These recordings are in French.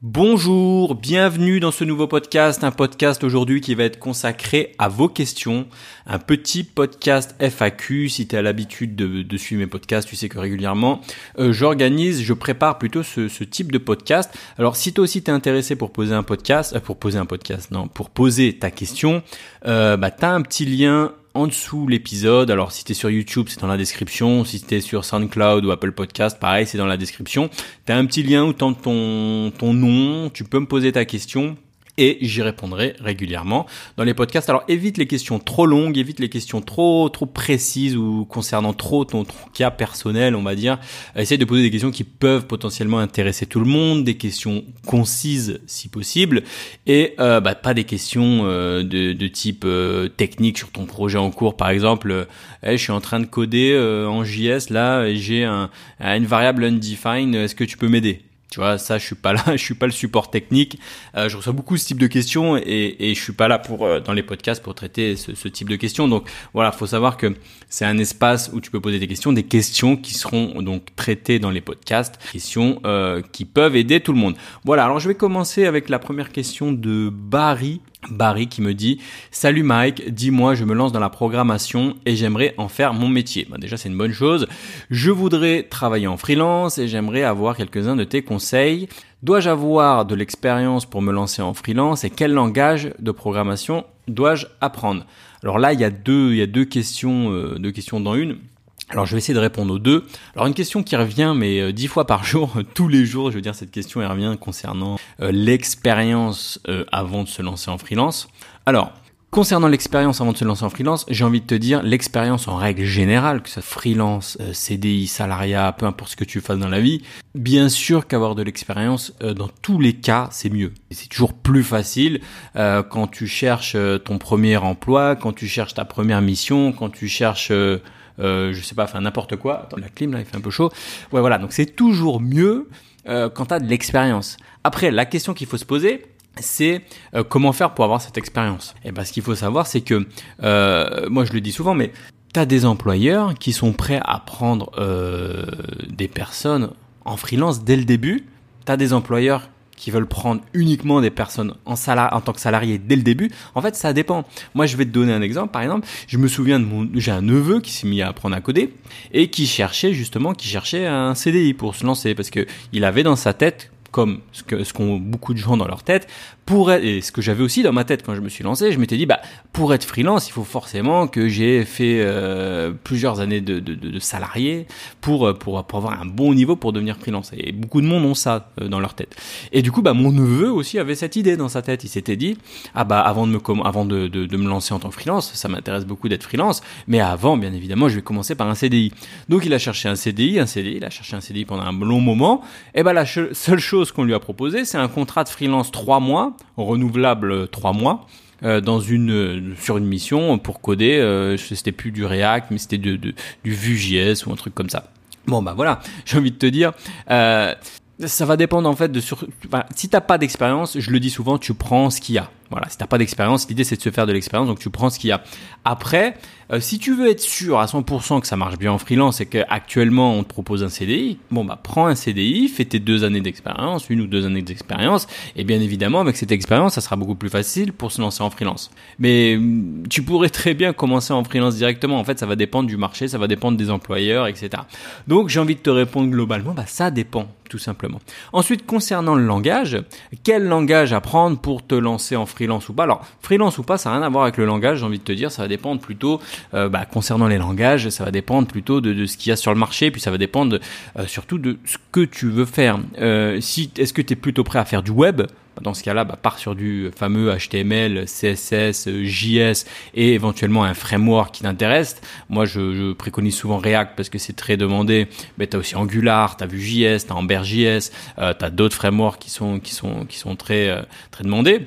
Bonjour, bienvenue dans ce nouveau podcast, un podcast aujourd'hui qui va être consacré à vos questions, un petit podcast FAQ, si tu as l'habitude de, suivre mes podcasts, tu sais que régulièrement euh, j'organise, je prépare plutôt ce, type de podcast. Alors si toi aussi t'es intéressé pour poser un podcast, euh, pour poser un podcast, non, pour poser ta question, euh, bah t'as un petit lien en dessous l'épisode. Alors si tu es sur YouTube, c'est dans la description. Si tu es sur SoundCloud ou Apple Podcast, pareil, c'est dans la description. Tu as un petit lien où tu ton, ton nom, tu peux me poser ta question et j'y répondrai régulièrement dans les podcasts. Alors évite les questions trop longues, évite les questions trop trop précises ou concernant trop ton, cas personnel, on va dire. Essaye de poser des questions qui peuvent potentiellement intéresser tout le monde, des questions concises si possible, et euh, bah, pas des questions euh, de, de, type euh, technique sur ton projet en cours. Par exemple, je suis en train de coder en JS là, j'ai un, une variable undefined. Est-ce que tu peux m'aider? Tu vois, ça, je suis pas là, je suis pas le support technique. Euh, je reçois beaucoup ce type de questions et, et je suis pas là pour euh, dans les podcasts pour traiter ce, ce, type de questions. Donc voilà, faut savoir que c'est un espace où tu peux poser des questions, des questions qui seront donc traitées dans les podcasts, questions euh, qui peuvent aider tout le monde. Voilà, alors je vais commencer avec la première question de Barry Barry qui me dit Salut Mike, dis-moi, je me lance dans la programmation et j'aimerais en faire mon métier. Bah, déjà, c'est une bonne chose. Je voudrais travailler en freelance et j'aimerais avoir quelques-uns de tes conseils. Dois-je avoir de l'expérience pour me lancer en freelance et quel langage de programmation dois-je apprendre? Alors là, il y a deux, il y a deux questions, euh, deux questions dans une. Alors je vais essayer de répondre aux deux. Alors une question qui revient mais euh, dix fois par jour, tous les jours, je veux dire cette question elle revient concernant euh, l'expérience euh, avant de se lancer en freelance. Alors concernant l'expérience avant de se lancer en freelance, j'ai envie de te dire l'expérience en règle générale, que ce soit freelance, CDI, salariat, peu importe ce que tu fasses dans la vie, bien sûr qu'avoir de l'expérience dans tous les cas c'est mieux. C'est toujours plus facile quand tu cherches ton premier emploi, quand tu cherches ta première mission, quand tu cherches euh, je sais pas, enfin n'importe quoi. Attends, la clim là, il fait un peu chaud. Ouais, voilà. Donc c'est toujours mieux euh, quand tu as de l'expérience. Après, la question qu'il faut se poser, c'est euh, comment faire pour avoir cette expérience? Et ben, ce qu'il faut savoir, c'est que euh, moi je le dis souvent, mais tu as des employeurs qui sont prêts à prendre euh, des personnes en freelance dès le début. Tu as des employeurs qui veulent prendre uniquement des personnes en, salaire, en tant que salariés dès le début, en fait, ça dépend. Moi, je vais te donner un exemple. Par exemple, je me souviens de mon, j'ai un neveu qui s'est mis à apprendre à coder et qui cherchait justement, qui cherchait un CDI pour se lancer parce que il avait dans sa tête comme ce qu'ont beaucoup de gens dans leur tête, pour être, et ce que j'avais aussi dans ma tête quand je me suis lancé, je m'étais dit bah pour être freelance, il faut forcément que j'ai fait euh, plusieurs années de, de, salarié pour, pour pour avoir un bon niveau pour devenir freelance. Et beaucoup de monde ont ça euh, dans leur tête. Et du coup bah mon neveu aussi avait cette idée dans sa tête. Il s'était dit ah bah avant de me avant de, de me lancer en tant que freelance, ça m'intéresse beaucoup d'être freelance, mais avant bien évidemment je vais commencer par un CDI. Donc il a cherché un CDI, un CDI, il a cherché un CDI pendant un long moment. Et bah la seule chose qu'on lui a proposé, c'est un contrat de freelance trois mois renouvelable trois mois. Euh, dans une sur une mission pour coder euh, c'était plus du React mais c'était du Vue.js ou un truc comme ça bon bah voilà j'ai envie de te dire euh, ça va dépendre en fait de sur bah, si t'as pas d'expérience je le dis souvent tu prends ce qu'il y a voilà si t'as pas d'expérience l'idée c'est de se faire de l'expérience donc tu prends ce qu'il y a après euh, si tu veux être sûr à 100% que ça marche bien en freelance et qu'actuellement on te propose un CDI, bon bah prends un CDI, fais tes deux années d'expérience, une ou deux années d'expérience, et bien évidemment avec cette expérience ça sera beaucoup plus facile pour se lancer en freelance. Mais mm, tu pourrais très bien commencer en freelance directement, en fait ça va dépendre du marché, ça va dépendre des employeurs, etc. Donc j'ai envie de te répondre globalement, bah ça dépend tout simplement. Ensuite concernant le langage, quel langage apprendre pour te lancer en freelance ou pas? Alors freelance ou pas ça n'a rien à voir avec le langage, j'ai envie de te dire, ça va dépendre plutôt euh, bah, concernant les langages, ça va dépendre plutôt de, ce qu'il y a sur le marché, puis ça va dépendre euh, surtout de ce que tu veux faire. Euh, si est-ce que tu es plutôt prêt à faire du web? Dans ce cas-là, bah, pars sur du fameux HTML, CSS, JS et éventuellement un framework qui t'intéresse. Moi, je, préconise souvent React parce que c'est très demandé. Mais tu as aussi Angular, tu as Vue.js, tu as Ember.js, euh, tu as d'autres frameworks qui sont, qui sont, qui sont très, très demandés.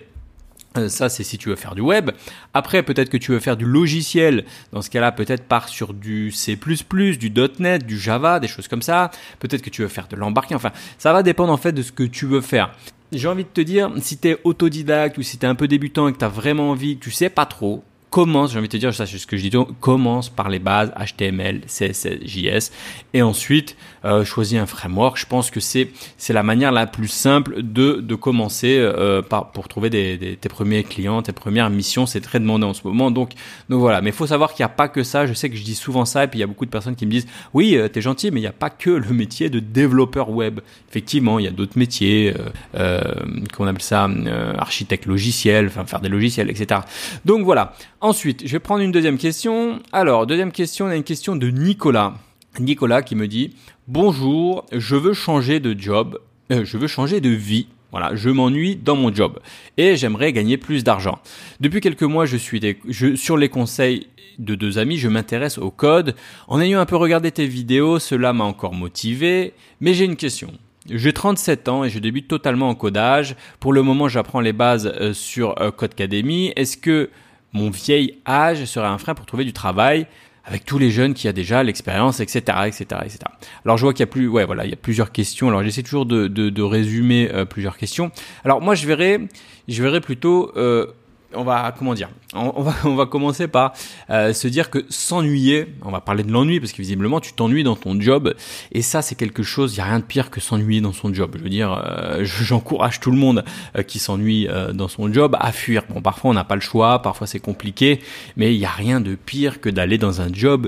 Euh, ça, c'est si tu veux faire du web. Après, peut-être que tu veux faire du logiciel. Dans ce cas-là, peut-être part sur du C++, du .NET, du Java, des choses comme ça. Peut-être que tu veux faire de l'embarqué. Enfin, ça va dépendre en fait de ce que tu veux faire. J'ai envie de te dire, si tu es autodidacte ou si tu es un peu débutant et que tu as vraiment envie, que tu sais pas trop, commence, j'ai envie de te dire, ça c'est ce que je dis, commence par les bases HTML, CSS, JS, et ensuite euh, choisis un framework. Je pense que c'est c'est la manière la plus simple de de commencer euh, pour trouver tes premiers clients, tes premières missions. C'est très demandé en ce moment, donc donc voilà. Mais faut savoir qu'il n'y a pas que ça. Je sais que je dis souvent ça, et puis il y a beaucoup de personnes qui me disent, oui, euh, t'es gentil, mais il n'y a pas que le métier de développeur web. Effectivement, il y a d'autres métiers, euh, euh qu'on appelle ça euh, architecte logiciel, enfin faire des logiciels, etc. Donc voilà. Ensuite, je vais prendre une deuxième question. Alors, deuxième question, on a une question de Nicolas. Nicolas qui me dit Bonjour, je veux changer de job, euh, je veux changer de vie. Voilà, je m'ennuie dans mon job et j'aimerais gagner plus d'argent. Depuis quelques mois, je suis sur les conseils de deux amis, je m'intéresse au code. En ayant un peu regardé tes vidéos, cela m'a encore motivé, mais j'ai une question. J'ai 37 ans et je débute totalement en codage. Pour le moment, j'apprends les bases euh, sur euh, Codecademy. Est-ce que mon vieil âge serait un frein pour trouver du travail? Avec tous les jeunes qui a déjà l'expérience, etc., etc., etc. Alors je vois qu'il y a plus, ouais, voilà, il y a plusieurs questions. Alors j'essaie toujours de, de, de résumer euh, plusieurs questions. Alors moi je verrais, je verrais plutôt euh, on va comment dire on, va on va commencer par euh, se dire que s'ennuyer on va parler de l'ennui parce que visiblement tu t'ennuies dans ton job et ça c'est quelque chose il y a rien de pire que s'ennuyer dans son job. Je veux dire euh, j'encourage tout le monde euh, qui s'ennuie dans son job à fuir. Bon parfois on n'a pas le choix parfois c'est compliqué mais il y a rien de pire que d'aller dans un job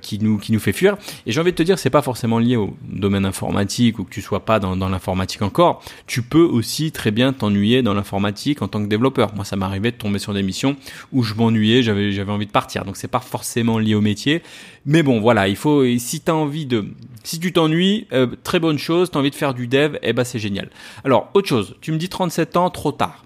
qui nous qui nous fait fuir. Et j'ai envie de te dire c'est pas forcément lié au domaine informatique ou que tu sois pas dans, dans l'informatique encore. Tu peux aussi très bien t'ennuyer dans l'informatique en tant que développeur. Moi ça m'arrivait de tomber sur des missions où je m'ennuyais, j'avais envie de partir. Donc c'est pas forcément lié au métier, mais bon voilà, il faut si tu envie de si tu t'ennuies, euh, très bonne chose, tu envie de faire du dev, eh ben c'est génial. Alors, autre chose, tu me dis 37 ans trop tard.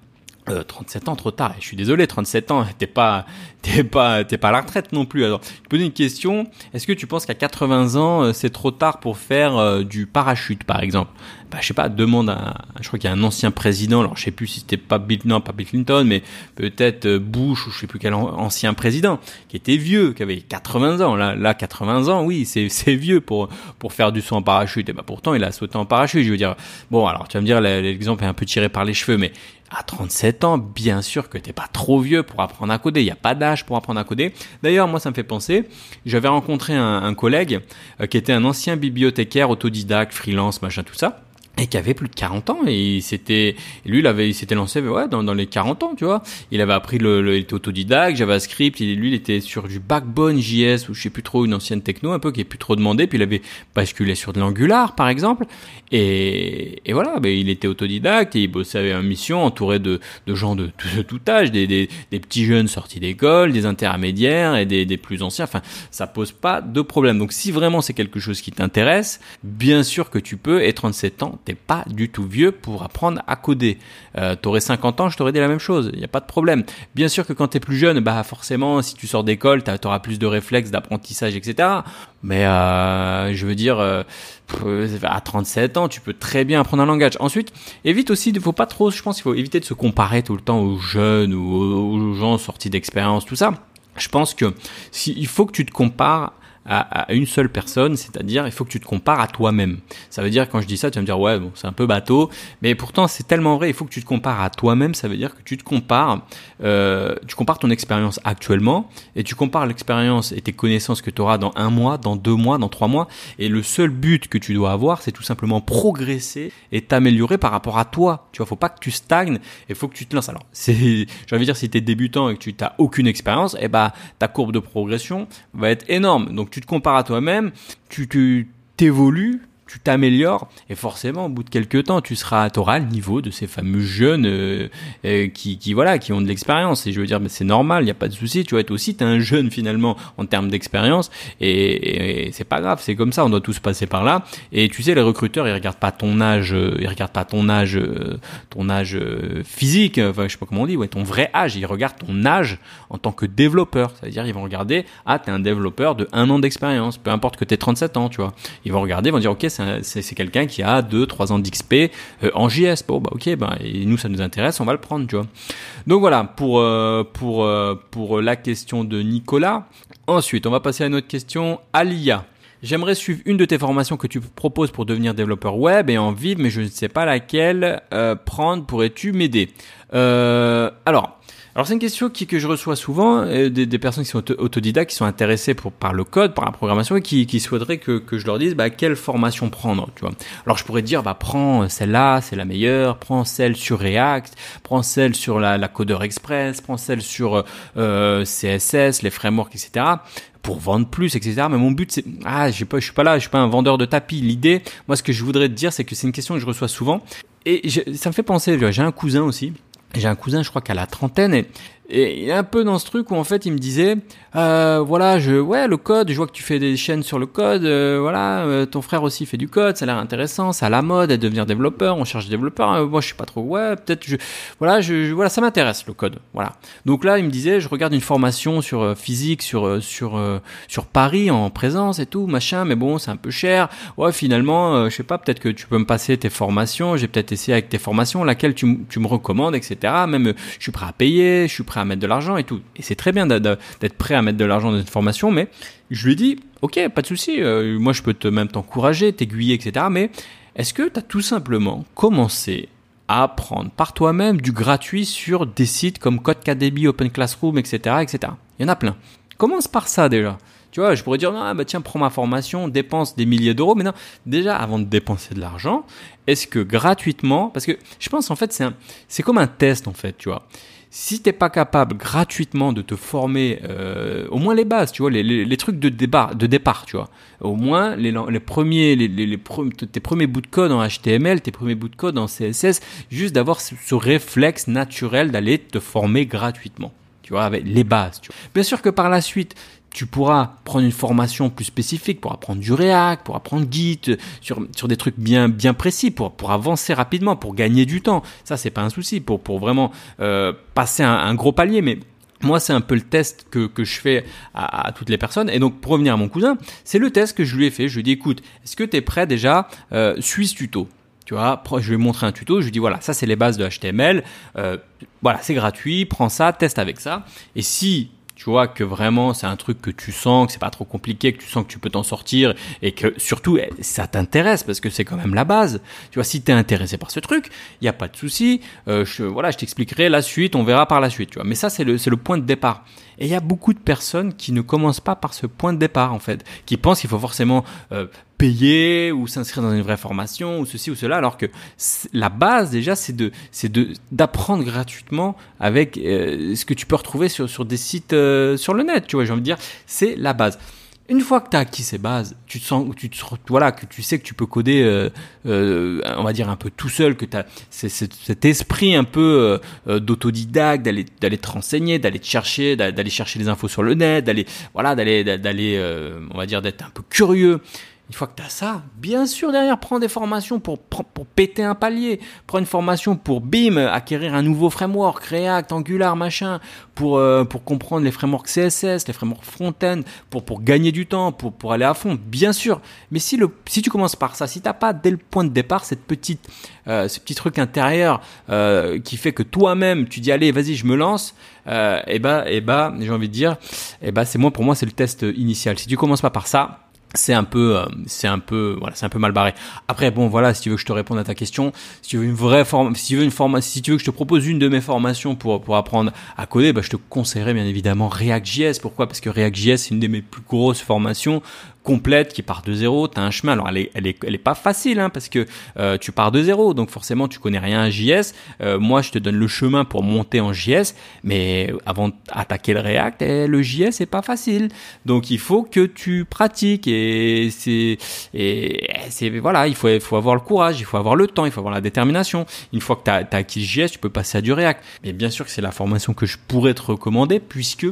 Euh, 37 ans trop tard. Je suis désolé, 37 ans, t'es pas, t'es pas, t'es pas à la retraite non plus. Alors, je pose une question. Est-ce que tu penses qu'à 80 ans, euh, c'est trop tard pour faire euh, du parachute, par exemple? Bah, Je sais pas. Demande à, je crois qu'il y a un ancien président. Alors, je sais plus si c'était pas Bill, non, pas Bill Clinton, mais peut-être euh, Bush ou je sais plus quel ancien président qui était vieux, qui avait 80 ans. Là, là, 80 ans, oui, c'est, c'est vieux pour pour faire du saut en parachute. Et bah pourtant, il a sauté en parachute. Je veux dire, bon, alors tu vas me dire l'exemple est un peu tiré par les cheveux, mais à 37 ans, bien sûr que t'es pas trop vieux pour apprendre à coder. Il n'y a pas d'âge pour apprendre à coder. D'ailleurs, moi, ça me fait penser. J'avais rencontré un, collègue euh, qui était un ancien bibliothécaire, autodidacte, freelance, machin, tout ça et qui avait plus de 40 ans et c'était lui il avait il s'était lancé ouais dans, dans les 40 ans tu vois. Il avait appris le, le il était autodidacte JavaScript il, lui il était sur du Backbone JS ou je sais plus trop une ancienne techno un peu qui est plus trop demandé puis il avait basculé sur de l'Angular par exemple. Et, et voilà ben il était autodidacte et il bossait une mission entouré de, de gens de, de, tout âge des, des, des, petits jeunes sortis d'école des intermédiaires et des, des plus anciens. Enfin ça pose pas de problème. Donc si vraiment c'est quelque chose qui t'intéresse bien sûr que tu peux et 37 ans t'es pas du tout vieux pour apprendre à coder. Euh, t'aurais 50 ans, je t'aurais dit la même chose, il n'y a pas de problème. Bien sûr que quand t'es plus jeune, bah forcément, si tu sors d'école, t'auras plus de réflexes, d'apprentissage, etc. Mais euh, je veux dire, euh, à 37 ans, tu peux très bien apprendre un langage. Ensuite, évite aussi, il faut pas trop, je pense qu'il faut éviter de se comparer tout le temps aux jeunes ou aux gens sortis d'expérience, tout ça. Je pense que si, il faut que tu te compares à, une seule personne, c'est-à-dire il faut que tu te compares à toi-même. Ça veut dire quand je dis ça, tu vas me dire ouais bon c'est un peu bateau, mais pourtant c'est tellement vrai. Il faut que tu te compares à toi-même. Ça veut dire que tu te compares, euh, tu compares ton expérience actuellement et tu compares l'expérience et tes connaissances que tu auras dans un mois, dans deux mois, dans trois mois. Et le seul but que tu dois avoir, c'est tout simplement progresser et t'améliorer par rapport à toi. Tu vois, faut pas que tu stagnes. Il faut que tu te lances. Alors c'est, j'ai envie de dire si tu es débutant et que tu n'as aucune expérience, et eh ben ta courbe de progression va être énorme. Donc tu te compares à toi-même, tu t'évolues tu t'améliores et forcément au bout de quelques temps tu seras auras le niveau de ces fameux jeunes euh, euh, qui, qui voilà qui ont de l'expérience. Et je veux dire mais c'est normal il n'y a pas de souci tu vas être aussi t'es un jeune finalement en termes d'expérience. Et, c'est pas grave c'est comme ça on doit tous passer par là. Et tu sais les recruteurs ils regardent pas ton âge euh, ils regardent pas ton âge ton âge physique enfin je sais pas comment on dit ouais ton vrai âge. Ils regardent ton âge en tant que développeur. C'est à dire ils vont regarder ah t'es un développeur de un an d'expérience peu importe que t'aies 37 ans tu vois. Ils vont regarder ils vont dire ok c'est quelqu'un qui a 2 3 ans d'XP euh, en JS. Bon bah OK, bah et nous ça nous intéresse, on va le prendre, tu vois. Donc voilà pour euh, euh, pour la question de Nicolas. Ensuite, on va passer à une autre question, Alia. J'aimerais suivre une de tes formations que tu proposes pour devenir développeur web et en vivre, mais je ne sais pas laquelle prendre. Pourrais-tu m'aider? Alors, alors c'est une question qui, que je reçois souvent euh, des, des, personnes qui sont autodidactes, qui sont intéressées pour, par le code, par la programmation et qui, qui souhaiteraient que, que je leur dise bah, quelle formation prendre. Tu vois. Alors je pourrais dire bah prends celle-là, c'est la meilleure, prends celle sur React, prends celle sur la, la Coder Express, prends celle sur euh, CSS, les frameworks, etc pour vendre plus, etc. Mais mon but, c'est ah, je pas, je suis pas là, je suis pas un vendeur de tapis. L'idée, moi, ce que je voudrais te dire, c'est que c'est une question que je reçois souvent et ça me fait penser. J'ai un cousin aussi j'ai un cousin, je crois qu'à la trentaine, et et un peu dans ce truc où en fait il me disait, euh, voilà, je, ouais, le code, je vois que tu fais des chaînes sur le code, euh, voilà, euh, ton frère aussi fait du code, ça a l'air intéressant, c'est à la mode de devenir développeur, on cherche des développeurs, hein, moi je suis pas trop, ouais, peut-être, je, voilà, je, voilà, ça m'intéresse le code, voilà. Donc là il me disait, je regarde une formation sur euh, physique, sur sur sur Paris en présence et tout, machin, mais bon c'est un peu cher, ouais, finalement, je sais pas, peut-être que tu peux me passer tes formations, j'ai peut-être essayé avec tes formations, laquelle tu, tu me recommandes, etc. Même je suis prêt à payer, je suis prêt à mettre de l'argent et tout. Et c'est très bien d'être prêt à mettre de l'argent dans une formation, mais je lui dis, ok, pas de souci, euh, moi je peux te même t'encourager, t'aiguiller, etc. Mais est-ce que tu as tout simplement commencé à apprendre par toi-même du gratuit sur des sites comme Codecademy, Open Classroom, etc., etc. Il y en a plein. Commence par ça déjà. Tu vois, je pourrais dire, non, bah tiens, prends ma formation, dépense des milliers d'euros. Mais non, déjà, avant de dépenser de l'argent, est-ce que gratuitement, parce que je pense en fait, c'est c'est comme un test en fait, tu vois. Si t'es pas capable gratuitement de te former, euh, au moins les bases, tu vois, les, les, trucs de départ, de départ, tu vois. Au moins les, les premiers, les, les, tes premiers bouts de code en HTML, tes premiers bouts de code en CSS, juste d'avoir ce, ce réflexe naturel d'aller te former gratuitement tu vois, avec les bases. Tu vois. Bien sûr que par la suite, tu pourras prendre une formation plus spécifique pour apprendre du React, pour apprendre Git, sur, sur des trucs bien, bien précis, pour, pour avancer rapidement, pour gagner du temps. Ça, c'est pas un souci, pour, pour vraiment euh, passer un, gros palier. Mais moi, c'est un peu le test que, que je fais à, toutes les personnes. Et donc, pour revenir à mon cousin, c'est le test que je lui ai fait. Je lui ai dit, écoute, est-ce que tu es prêt déjà euh, Suis ce tuto? Tu vois, je lui ai montré un tuto, je lui dis voilà, ça c'est les bases de HTML, euh, voilà, c'est gratuit, prends ça, teste avec ça. Et si tu vois que vraiment c'est un truc que tu sens que c'est pas trop compliqué que tu sens que tu peux t'en sortir et que surtout eh, ça t'intéresse parce que c'est quand même la base. Tu vois si tu es intéressé par ce truc il y a pas de souci. Euh, je voilà je t'expliquerai la suite on verra par la suite tu vois. Mais ça c'est le c'est le point de départ et il y a beaucoup de personnes qui ne commencent pas par ce point de départ en fait qui pensent qu'il faut forcément euh, payer ou s'inscrire dans une vraie formation ou ceci ou cela alors que la base déjà c'est de c'est de d'apprendre gratuitement avec euh, ce que tu peux retrouver sur sur des sites euh, sur le net tu vois j'ai envie de dire. C'est la base une fois que tu as acquis ces bases, tu te sens, tu te, voilà, que tu sais que tu peux coder, euh, euh, on va dire un peu tout seul, que tu as cet esprit un peu euh, d'autodidacte, d'aller d'aller te renseigner, d'aller te chercher, d'aller chercher les infos sur le net, d'aller voilà, d'aller d'aller, on va dire d'être un peu curieux. Une fois que tu as ça, bien sûr, derrière, prends des formations pour, pour péter un palier. Prends une formation pour, bim, acquérir un nouveau framework, React, Angular, machin, pour, euh, pour comprendre les frameworks CSS, les frameworks front-end, pour, pour gagner du temps, pour, pour aller à fond, bien sûr. Mais si, le, si tu commences par ça, si t'as pas dès le point de départ cette petite, euh, ce petit truc intérieur euh, qui fait que toi-même, tu dis, allez, vas-y, je me lance, et bah, et bah, j'ai envie de dire, et bah, c'est moi, pour moi, c'est le test initial. Si tu commences pas par ça, c'est un peu euh, c'est un peu voilà c'est un peu mal barré. Après bon voilà si tu veux que je te réponde à ta question si tu veux une vraie forme si tu veux une forme si tu veux que je te propose une de mes formations pour pour apprendre à coder bah je te conseillerais bien évidemment React.js pourquoi? Parce que React.js c'est une de mes plus grosses formations complète qui part de zéro. Tu as un chemin. Alors, elle est, elle est, elle est pas facile hein, parce que euh, tu pars de zéro. Donc, forcément, tu connais rien à JS. Euh, moi, je te donne le chemin pour monter en JS. Mais avant d'attaquer le React, eh, le JS, c'est pas facile. Donc, il faut que tu pratiques. Et c'est, et c'est, voilà, il faut, il faut avoir le courage, il faut avoir le temps, il faut avoir la détermination. Une fois que tu as, acquis le JS, tu peux passer à du React. Mais bien sûr que c'est la formation que je pourrais te recommander puisque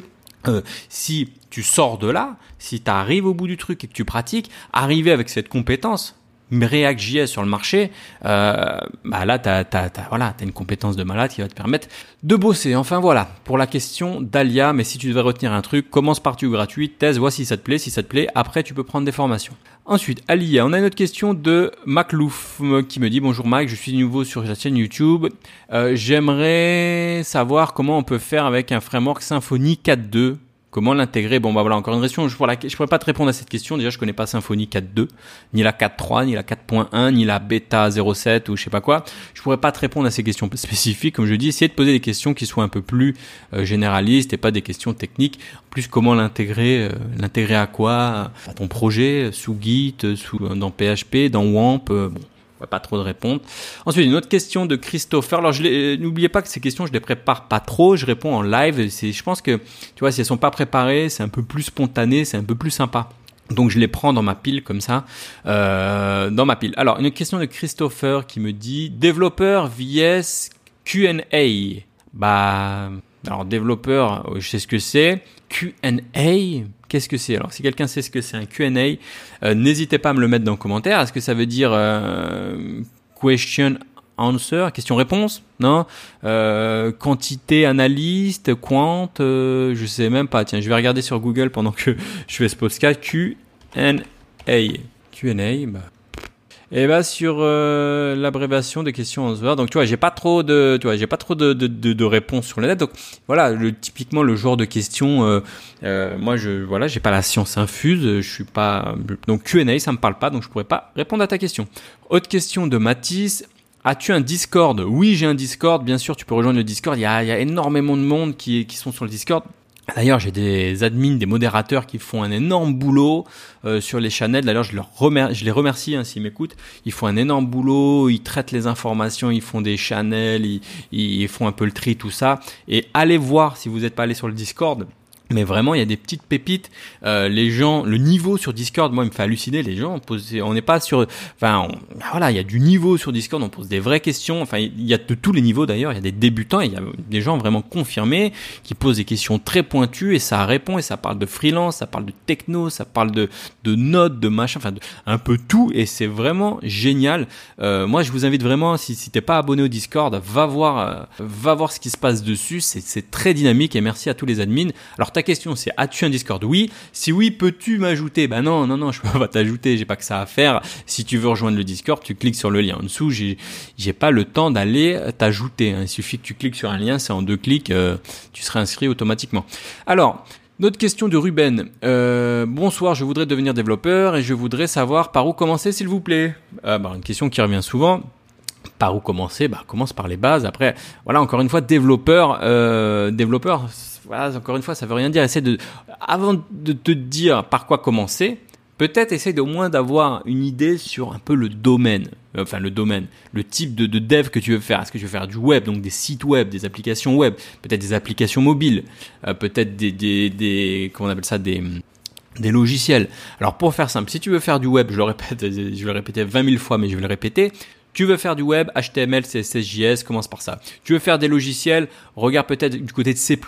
euh, si tu sors de là, si tu arrives au bout du truc et que tu pratiques, arriver avec cette compétence, React.js sur le marché, euh, bah là, tu as, voilà, une compétence de malade qui va te permettre de bosser. Enfin voilà, pour la question d'Alia, mais si tu devais retenir un truc, commence par du gratuit, teste, vois si ça te plaît, si ça te plaît, après tu peux prendre des formations. Ensuite, Alia, on a une autre question de Maclouf qui me dit bonjour Mike, je suis nouveau sur la chaîne YouTube. Euh, j'aimerais savoir comment on peut faire avec un framework Symfony 4.2 Comment l'intégrer? Bon, bah voilà, encore une question. Je pourrais pas te répondre à cette question. Déjà, je connais pas Symfony 4.2, ni la 4.3, ni la 4.1, ni la bêta 0.7 ou je sais pas quoi. Je pourrais pas te répondre à ces questions spécifiques. Comme je dis, essayer de poser des questions qui soient un peu plus euh, généralistes et pas des questions techniques. En plus, comment l'intégrer euh, L'intégrer à quoi? À ton projet, sous Git, sous dans PHP, dans WAMP. Euh, bon, pas trop de répondre. Ensuite, une autre question de Christopher. Alors, euh, n'oubliez pas que ces questions, je les prépare pas trop. Je réponds en live. Je pense que, tu vois, si elles sont pas préparées, c'est un peu plus spontané, c'est un peu plus sympa. Donc je les prends dans ma pile comme ça, euh, dans ma pile. Alors une question de Christopher qui me dit développeur vs Q&A. Bah alors développeur, je sais ce que c'est. Q&A, qu'est-ce que c'est? Alors si quelqu'un sait ce que c'est un Q&A, euh, n'hésitez pas à me le mettre dans le commentaire. Est-ce que ça veut dire euh, question answer, question-réponse Non? Euh, Quantité analyste, quant, euh, je sais même pas. Tiens, je vais regarder sur Google pendant que je fais ce podcast. Q&A. Q&A, bah, et bah sur euh, l'abréviation des questions answer. Donc tu vois, j'ai pas trop de, tu vois, j'ai pas trop de, de, de, réponses sur le net. Donc voilà, typiquement le genre de questions. Euh, euh, moi, je voilà, j'ai pas la science infuse. Je suis pas donc Q&A, ça me parle pas, donc je pourrais pas répondre à ta question. Autre question de Mathis. As-tu un Discord? Oui, j'ai un Discord. Bien sûr, tu peux rejoindre le Discord. Il y a, il y a énormément de monde qui, qui sont sur le Discord. D'ailleurs, j'ai des admins, des modérateurs qui font un énorme boulot euh, sur les channels. D'ailleurs, je, les remercie hein, s'ils m'écoutent. Ils font un énorme boulot, ils traitent les informations, ils font des channels, ils, ils font un peu le tri, tout ça. Et allez voir si vous n'êtes pas allé sur le Discord. Mais vraiment, il y a des petites pépites. Euh, les gens, le niveau sur Discord, moi, il me fait halluciner. Les gens, on n'est pas sur, enfin, voilà, il y a du niveau sur Discord. On pose des vraies questions. Enfin, il y a de tous les niveaux d'ailleurs. Il y a des débutants, il y a des gens vraiment confirmés qui posent des questions très pointues et ça répond et ça parle de freelance, ça parle de techno, ça parle de de notes, de machin, enfin, un peu tout. Et c'est vraiment génial. Euh, moi, je vous invite vraiment, si, si t'es pas abonné au Discord, va voir, euh, va voir ce qui se passe dessus. C'est très dynamique et merci à tous les admins. Alors, question c'est as-tu un Discord Oui. Si oui, peux-tu m'ajouter Ben non, non, non, je peux pas t'ajouter, j'ai pas que ça à faire. Si tu veux rejoindre le Discord, tu cliques sur le lien en dessous. J'ai, j'ai pas le temps d'aller t'ajouter. Hein. Il suffit que tu cliques sur un lien, c'est en deux clics, euh, tu seras inscrit automatiquement. Alors, notre question de Ruben. Euh, bonsoir, je voudrais devenir développeur et je voudrais savoir par où commencer, s'il vous plaît. Euh, bah, une question qui revient souvent par où commencer? Bah commence par les bases. Après, voilà, encore une fois, développeur, développeur, voilà, encore une fois, ça veut rien dire. Essaie de, avant de te dire par quoi commencer, peut-être essaie au moins d'avoir une idée sur un peu le domaine, enfin le domaine, le type de, de dev que tu veux faire. Est-ce que tu veux faire du web, donc des sites web, des applications web, peut-être des applications mobiles, euh, peut-être des, comment on appelle ça, des des logiciels. Alors pour faire simple, si tu veux faire du web, je le répète, je vais le répéter 20 000 fois, mais je vais le répéter, tu veux faire du web, HTML, CSS, JS, commence par ça. Tu veux faire des logiciels, regarde peut-être du côté de C++,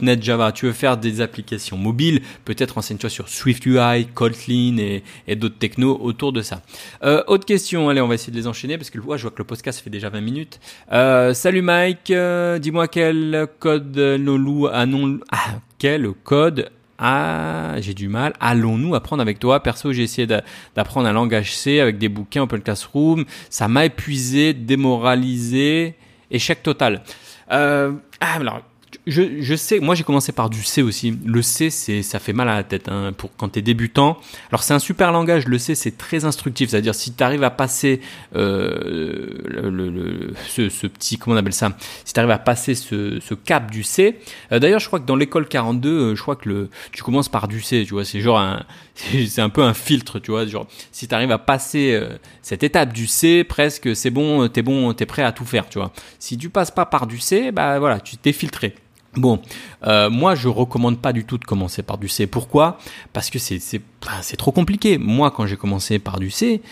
.NET, Java. Tu veux faire des applications mobiles, peut-être renseigne-toi sur SwiftUI, Kotlin et, d'autres technos autour de ça. Euh, autre question, allez, on va essayer de les enchaîner parce que je vois que le podcast fait déjà 20 minutes. Euh, salut Mike, euh, dis-moi quel code nous ah, non, ah, quel code ah, j'ai du mal. Allons-nous apprendre avec toi Perso, j'ai essayé d'apprendre un langage C avec des bouquins Open Classroom. Ça m'a épuisé, démoralisé, échec total. Euh, ah, alors, je, je sais, moi j'ai commencé par du C aussi. Le C, c'est, ça fait mal à la tête hein, pour quand t'es débutant. Alors c'est un super langage. Le C, c'est très instructif. C'est-à-dire si tu arrives à passer euh, le, le, ce, petit, comment on appelle ça? Si tu arrives à passer ce, ce cap du C. Euh, d'ailleurs, je crois que dans l'école 42, euh, je crois que le, tu commences par du C. Tu vois, c'est genre un, c'est un peu un filtre. Tu vois, genre si tu arrives à passer euh, cette étape du C, presque, c'est bon, t'es bon, t'es prêt à tout faire. Tu vois. Si tu passes pas par du C, bah voilà, tu t'es filtré. Bon, euh, moi je recommande pas du tout de commencer par du C. Pourquoi? Parce que c'est c'est c'est trop compliqué. Moi quand j'ai commencé par du C,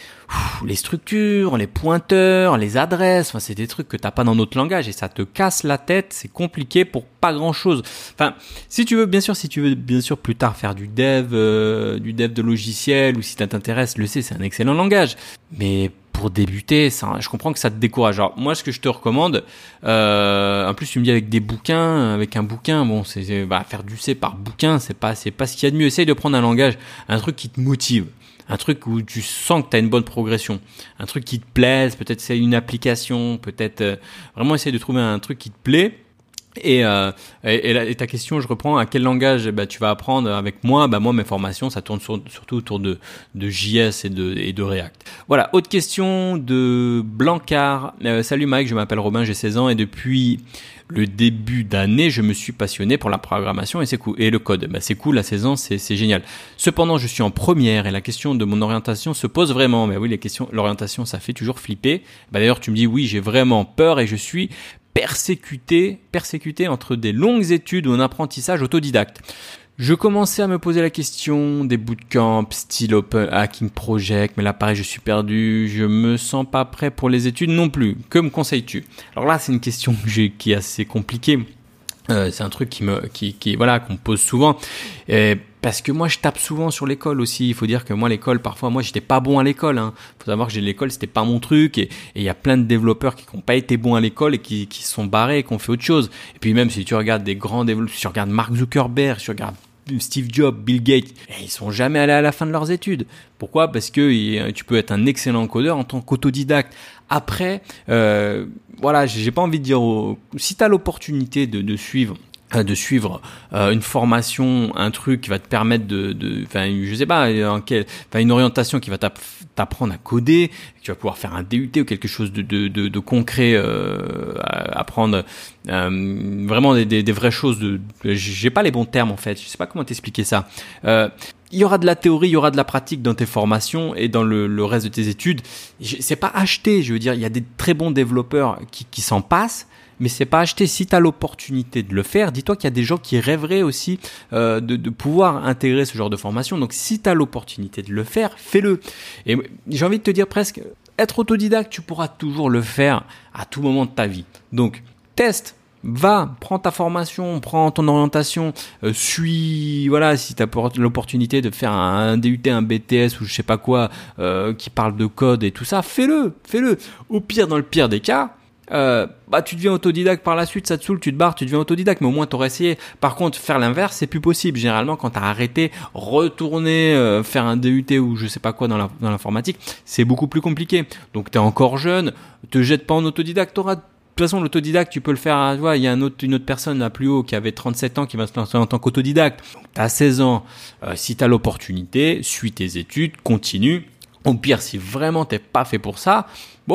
les structures, les pointeurs, les adresses, enfin c'est des trucs que t'as pas dans notre langage et ça te casse la tête. C'est compliqué pour pas grand chose. Enfin, si tu veux bien sûr, si tu veux bien sûr plus tard faire du dev, euh, du dev de logiciel ou si ça t'intéresse, le C c'est un excellent langage. Mais pour débuter, ça, je comprends que ça te décourage. Alors moi, ce que je te recommande, euh, en plus tu me dis avec des bouquins, avec un bouquin, bon, c'est bah, faire du C par bouquin, c'est pas c'est pas ce qu'il y a de mieux. Essaye de prendre un langage, un truc qui te motive, un truc où tu sens que tu as une bonne progression, un truc qui te plaise, peut-être c'est une application, peut-être euh, vraiment essaye de trouver un truc qui te plaît et, euh, et, ta question, je reprends, à quel langage bah, tu vas apprendre avec moi? Bah, Moi, mes formations, ça tourne surtout autour de, JS et de, React. Voilà, autre question de Blancard. Euh, salut Mike, je m'appelle Robin, j'ai 16 ans et depuis le début d'année, je me suis passionné pour la programmation et c'est cool. Et le code, bah, c'est cool, la 16 ans, c'est génial. Cependant, je suis en première et la question de mon orientation se pose vraiment. Mais oui, les questions, l'orientation, ça fait toujours flipper. Bah, D'ailleurs, tu me dis oui, j'ai vraiment peur et je suis persécuté, persécuté entre des longues études ou un apprentissage autodidacte. Je commençais à me poser la question des bootcamps, style Open Hacking Project, mais là pareil, je suis perdu, je me sens pas prêt pour les études non plus. Que me conseilles-tu? Alors là, c'est une question qui est assez compliquée. Euh, c'est un truc qui me, qui, qui voilà, qu'on me pose souvent. Et parce que moi je tape souvent sur l'école aussi. Il faut dire que moi l'école parfois moi j'étais pas bon à l'école. Hein. Faut savoir que j'ai l'école c'était pas mon truc et il y a plein de développeurs qui n'ont pas été bons à l'école et qui sont barrés et qui ont fait autre chose. Et puis même si tu regardes des grands développeurs, si tu regardes Mark Zuckerberg, si tu regardes Steve Jobs, Bill Gates, eh, ils sont jamais allés à la fin de leurs études. Pourquoi? Parce que tu peux être un excellent codeur en tant qu'autodidacte. Après, euh, voilà, j'ai pas envie de dire, si tu as l'opportunité de, de suivre de suivre euh, une formation, un truc qui va te permettre de, de enfin, je sais pas, enfin, une orientation qui va t'apprendre à coder, tu vas pouvoir faire un DUT ou quelque chose de, de, de, de concret, euh, apprendre euh, vraiment des, des, des, vraies choses. De, j'ai pas les bons termes en fait, je sais pas comment t'expliquer ça. Euh, il y aura de la théorie, il y aura de la pratique dans tes formations et dans le, le reste de tes études. C'est pas acheté, je veux dire, il y a des très bons développeurs qui, qui s'en passent mais c'est pas acheté. Si tu as l'opportunité de le faire, dis-toi qu'il y a des gens qui rêveraient aussi euh, de, pouvoir intégrer ce genre de formation. Donc si tu as l'opportunité de le faire, fais-le. Et j'ai envie de te dire presque, être autodidacte, tu pourras toujours le faire à tout moment de ta vie. Donc teste, va, prends ta formation, prends ton orientation, euh, suis, voilà, si tu as l'opportunité de faire un, DUT, un BTS ou je sais pas quoi, euh, qui parle de code et tout ça, fais-le, fais-le. Au pire, dans le pire des cas, euh, bah tu deviens autodidacte par la suite, ça te saoule, tu te barres, tu deviens autodidacte, mais au moins t'aurais essayé. Par contre, faire l'inverse, c'est plus possible. Généralement, quand t'as arrêté, retourner euh, faire un DUT ou je sais pas quoi dans l'informatique, c'est beaucoup plus compliqué. Donc t'es encore jeune, te jette pas en autodidacte, t'auras de toute façon, l'autodidacte, tu peux le faire. Tu vois, il y a autre, une autre personne là plus haut qui avait 37 ans qui va se lancer en tant qu'autodidacte. Tu as 16 ans. Euh, si tu as l'opportunité, suis tes études, continue. Au pire, si vraiment t'es pas fait pour ça,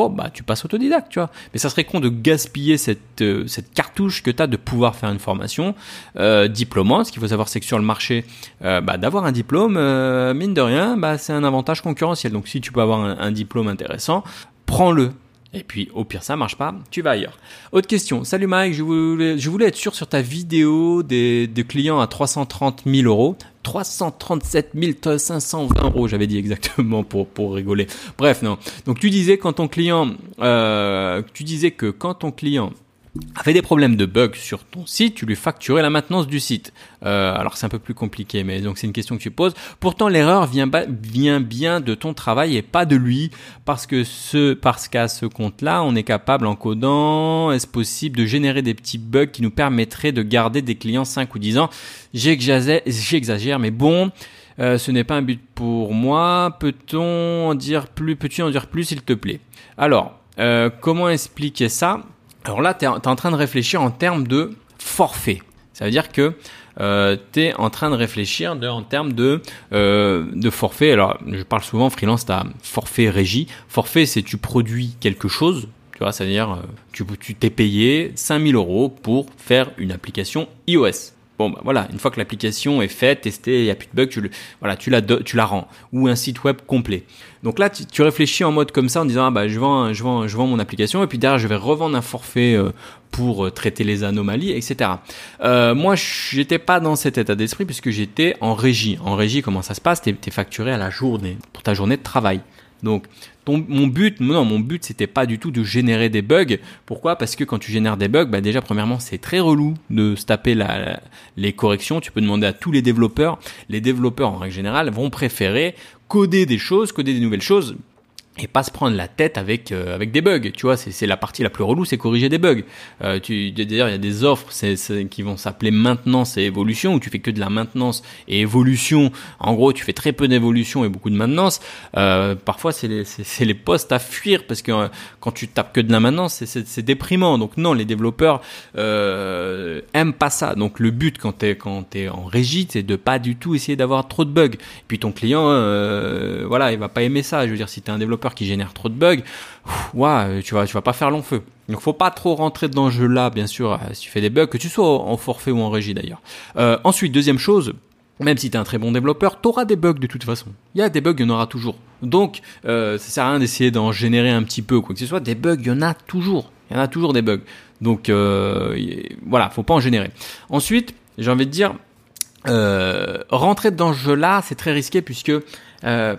bah tu passes autodidacte, tu vois. Mais ça serait con de gaspiller cette euh, cartouche que tu as de pouvoir faire une formation euh, diplômante. Ce qu'il faut savoir, c'est que sur le marché, euh, bah, d'avoir un diplôme, mine de rien, bah, c'est un avantage concurrentiel. Donc si tu peux avoir un, diplôme intéressant, prends-le. Et puis, au pire, ça marche pas, tu vas ailleurs. Autre question. Salut Mike, je voulais, je voulais être sûr sur ta vidéo des, des clients à 330 000 euros. 337 520 euros, j'avais dit exactement pour pour rigoler. Bref, non. Donc tu disais quand ton client, euh, tu disais que quand ton client avait des problèmes de bugs sur ton site, tu lui facturais la maintenance du site. Euh, alors c'est un peu plus compliqué, mais donc c'est une question que tu poses. Pourtant l'erreur vient, vient bien de ton travail et pas de lui, parce que ce, parce qu'à ce compte-là, on est capable en codant, est-ce possible de générer des petits bugs qui nous permettraient de garder des clients 5 ou 10 ans? J'exagère, mais bon. Euh, ce n'est pas un but pour moi. Peut-on en dire plus Peux-tu en dire plus, s'il te plaît? Alors, euh, comment expliquer ça? Alors là, tu es, en train de réfléchir en termes de forfait. Ça veut dire que euh, tu es en train de réfléchir en termes de, euh, de forfait. Alors, je parle souvent freelance, tu as forfait régie. Forfait, c'est tu produis quelque chose. Tu vois, c'est-à-dire, euh, tu t'es payé 5000 euros pour faire une application iOS. Bon, bah voilà, une fois que l'application est faite, testée, il n'y a plus de bugs, tu, le, voilà, tu, la, tu la rends. Ou un site web complet. Donc là, tu, réfléchis en mode comme ça en disant, ah bah, je vends, je vends, je vends mon application et puis derrière, je vais revendre un forfait euh, pour euh, traiter les anomalies, etc. Euh, moi, j'étais pas dans cet état d'esprit puisque j'étais en régie. En régie, comment ça se passe? T'es es facturé à la journée, pour ta journée de travail. Donc, mon but, non, mon but, c'était pas du tout de générer des bugs. Pourquoi? Parce que quand tu génères des bugs, bah déjà, premièrement, c'est très relou de se taper les corrections. Tu peux demander à tous les développeurs. Les développeurs, en règle générale, vont préférer coder des choses, coder des nouvelles choses et pas se prendre la tête avec euh, avec des bugs. Tu vois c'est la partie la plus relou c'est corriger des bugs. Euh, d'ailleurs il y a des offres c'est qui vont s'appeler maintenance et évolution où tu fais que de la maintenance et évolution. En gros tu fais très peu d'évolution et beaucoup de maintenance. Euh, parfois c'est les c'est les postes à fuir parce que euh, quand tu tapes que de la maintenance c'est déprimant. Donc non les développeurs euh, aiment pas ça. Donc le but quand t'es quand t'es en régie c'est de pas du tout essayer d'avoir trop de bugs. Et puis ton client voilà il va pas aimer ça. Je veux dire si t'es un développeur qui génère trop de bugs, ouais, tu vas, tu vas pas faire long feu. Donc faut pas trop rentrer dans ce jeu-là, bien sûr, euh, si tu fais des bugs, que tu sois en forfait ou en régie d'ailleurs. Euh, ensuite, deuxième chose, même si tu es un très bon développeur, tu auras des bugs de toute façon. Il y a des bugs, il y en aura toujours. Donc, euh, ça sert à rien d'essayer d'en générer un petit peu, quoi que ce soit. Des bugs, il y en a toujours. Il y en a toujours des bugs. Donc, euh, voilà, faut pas en générer. Ensuite, j'ai envie de dire, euh, rentrer dans ce jeu-là, c'est très risqué puisque euh,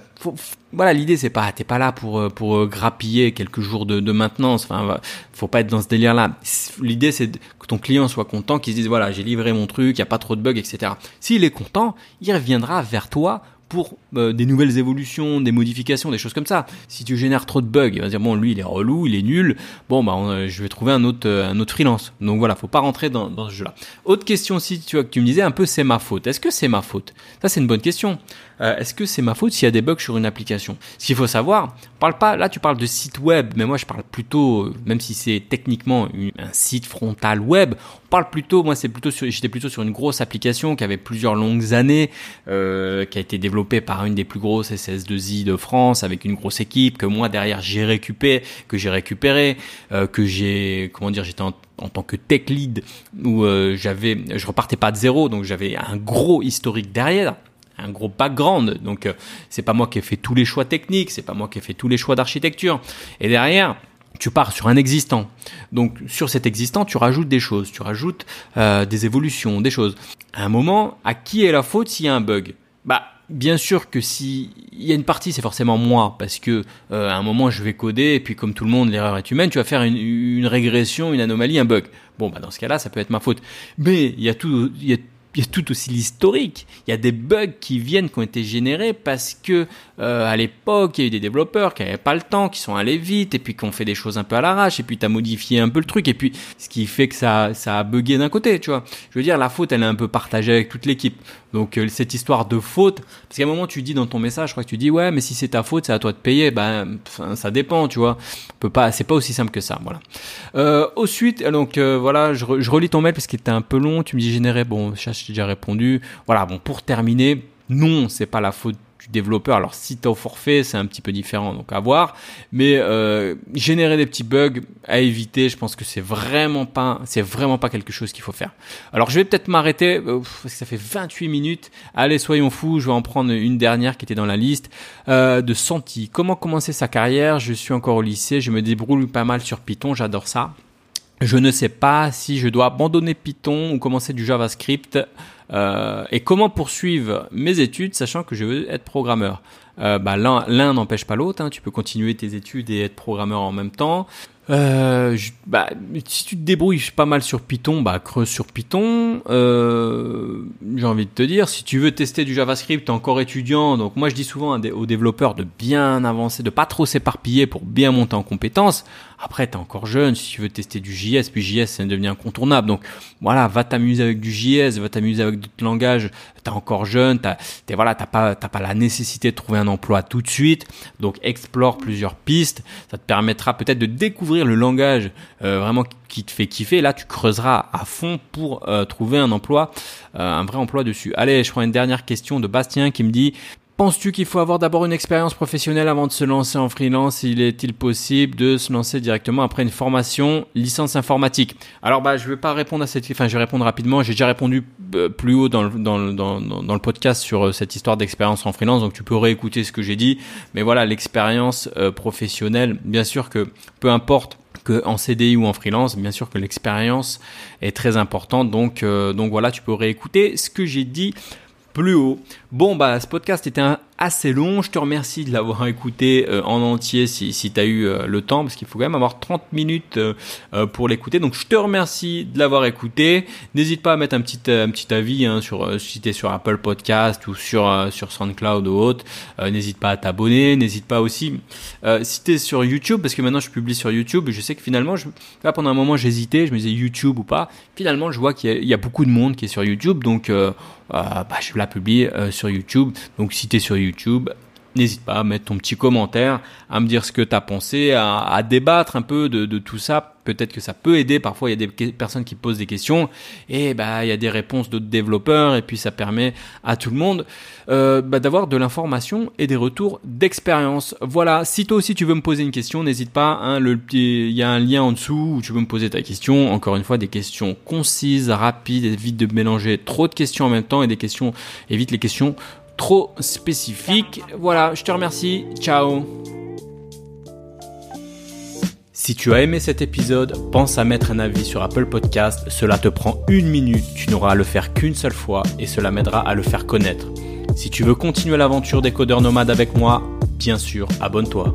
voilà, l'idée c'est pas, t'es pas là pour euh, pour euh, grappiller quelques jours de, de maintenance. Enfin, faut pas être dans ce délire-là. L'idée c'est que ton client soit content, qu'il se dise voilà, j'ai livré mon truc, y a pas trop de bugs, etc. S'il est content, il reviendra vers toi pour euh, des nouvelles évolutions, des modifications, des choses comme ça. Si tu génères trop de bugs, il va dire bon lui il est relou, il est nul. Bon bah je vais trouver un autre euh, un autre freelance. Donc voilà, faut pas rentrer dans, ce jeu-là. Autre question aussi, tu vois que tu me disais un peu c'est ma faute. Est-ce que c'est ma faute? Ça c'est une bonne question. Euh, est-ce que c'est ma faute s'il y a des bugs sur une application? Ce qu'il faut savoir, parle pas. Là tu parles de site web, mais moi je parle plutôt, même si c'est techniquement un site frontal web, on parle plutôt. Moi c'est plutôt j'étais plutôt sur une grosse application qui avait plusieurs longues années, qui a été développée par une des plus grosses SS2I de France avec une grosse équipe que moi derrière j'ai récupéré, que j'ai récupéré, euh, que j'ai comment dire, j'étais en, tant que tech lead où euh, j'avais, je repartais pas de zéro, donc j'avais un gros historique derrière un gros background. Donc euh, c'est pas moi qui ai fait tous les choix techniques, c'est pas moi qui ai fait tous les choix d'architecture. Et derrière, tu pars sur un existant. Donc sur cet existant, tu rajoutes des choses, tu rajoutes des évolutions, des choses. À un moment, à qui est la faute s'il y a un bug? Bah bien sûr que si il y a une partie, c'est forcément moi, parce que euh, à un moment je vais coder et puis comme tout le monde, l'erreur est humaine. Tu vas faire une, une, régression, une anomalie, un bug. Bon, bah dans ce cas-là, ça peut être ma faute. Mais il y a tout, il y a il y a tout aussi l'historique. Il y a des bugs qui viennent, qui ont été générés parce que euh, à l'époque, il y a eu des développeurs qui n'avaient pas le temps, qui sont allés vite, et puis qui ont fait des choses un peu à l'arrache, et puis tu as modifié un peu le truc, et puis ce qui fait que ça, ça a bugué d'un côté, tu vois. Je veux dire, la faute, elle est un peu partagée avec toute l'équipe. Donc euh, cette histoire de faute, parce qu'à un moment tu dis dans ton message, je crois que tu dis ouais, mais si c'est ta faute, c'est à toi de payer. Ben, ça dépend, tu vois. Peut pas, c'est pas aussi simple que ça, voilà. Euh, ensuite, donc euh, voilà, je, je, relis ton mail parce qu'il était un peu long. Tu me dis générer, bon, j'ai déjà répondu. Voilà, bon, pour terminer, non, c'est pas la faute développeur. Alors si tu au forfait, c'est un petit peu différent, donc à voir. Mais euh, générer des petits bugs à éviter, je pense que c'est vraiment pas, c'est vraiment pas quelque chose qu'il faut faire. Alors je vais peut-être m'arrêter euh, parce que ça fait 28 minutes. Allez, soyons fous, je vais en prendre une dernière qui était dans la liste euh, de Santi. Comment commencer sa carrière? Je suis encore au lycée, je me débrouille pas mal sur Python, j'adore ça. Je ne sais pas si je dois abandonner Python ou commencer du JavaScript. Euh, et comment poursuivre mes études sachant que je veux être programmeur euh, bah, L'un n'empêche pas l'autre. Hein. Tu peux continuer tes études et être programmeur en même temps. Euh, bah, si tu te débrouilles pas mal sur Python, bah creuse sur Python. Euh, J'ai envie de te dire, si tu veux tester du JavaScript, t'es encore étudiant. Donc moi je dis souvent aux développeurs de bien avancer, de pas trop s'éparpiller pour bien monter en compétences. Après, t'es encore jeune, si tu veux tester du JS, puis JS, c'est devenu incontournable. Donc, voilà, va t'amuser avec du JS, va t'amuser avec d'autres langages. T'es encore jeune, t'as, t'es, voilà, t'as pas, t'as pas la nécessité de trouver un emploi tout de suite. Donc, explore plusieurs pistes. Ça te permettra peut-être de découvrir le langage euh, vraiment qui te fait kiffer. Là, tu creuseras à fond pour euh, trouver un emploi, euh, un vrai emploi dessus. Allez, je prends une dernière question de Bastien qui me dit Penses-tu qu'il faut avoir d'abord une expérience professionnelle avant de se lancer en freelance? Il est-il possible de se lancer directement après une formation licence informatique? Alors bah je vais pas répondre à cette enfin je vais répondre rapidement, j'ai déjà répondu euh, plus haut dans le, podcast sur euh, cette histoire d'expérience en freelance. Donc tu peux réécouter ce que j'ai dit. Mais voilà, l'expérience euh, professionnelle, bien sûr que peu importe que en CDI ou en freelance, bien sûr que l'expérience est très importante. Donc donc voilà, tu peux réécouter ce que j'ai dit Bon, bah, ce podcast était un, assez long. Je te remercie de l'avoir écouté euh, en entier si, si tu as eu euh, le temps, parce qu'il faut quand même avoir 30 minutes euh, pour l'écouter. Donc je te remercie de l'avoir écouté. N'hésite pas à mettre un petit, un petit avis hein, sur, si tu es sur Apple Podcast ou sur, sur SoundCloud ou autre. N'hésite pas à t'abonner. N'hésite pas aussi, si tu es sur YouTube, parce que maintenant je publie sur YouTube, je sais que finalement, là pendant un moment j'hésitais, je me disais YouTube ou pas. Finalement, je vois qu'il y, a beaucoup de monde qui est sur YouTube, donc bah, je la publie sur YouTube. Donc si tu sur YouTube, N'hésite pas à mettre ton petit commentaire, à me dire ce que tu as pensé, à, débattre un peu de, tout ça. Peut-être que ça peut aider. Parfois, il y a des personnes qui posent des questions et bah il y a des réponses d'autres développeurs et puis ça permet à tout le monde euh, bah, d'avoir de l'information et des retours d'expérience. Voilà. Si toi aussi tu veux me poser une question, n'hésite pas. Hein, le il y a un lien en dessous où tu veux me poser ta question. Encore une fois, des questions concises, rapides, évite de mélanger trop de questions en même temps et des questions évite les questions trop spécifique. Voilà, je te remercie. Ciao. Si tu as aimé cet épisode, pense à mettre un avis sur Apple Podcast. Cela te prend une minute, tu n'auras à le faire qu'une seule fois et cela m'aidera à le faire connaître. Si tu veux continuer l'aventure des codeurs nomades avec moi, bien sûr, abonne-toi.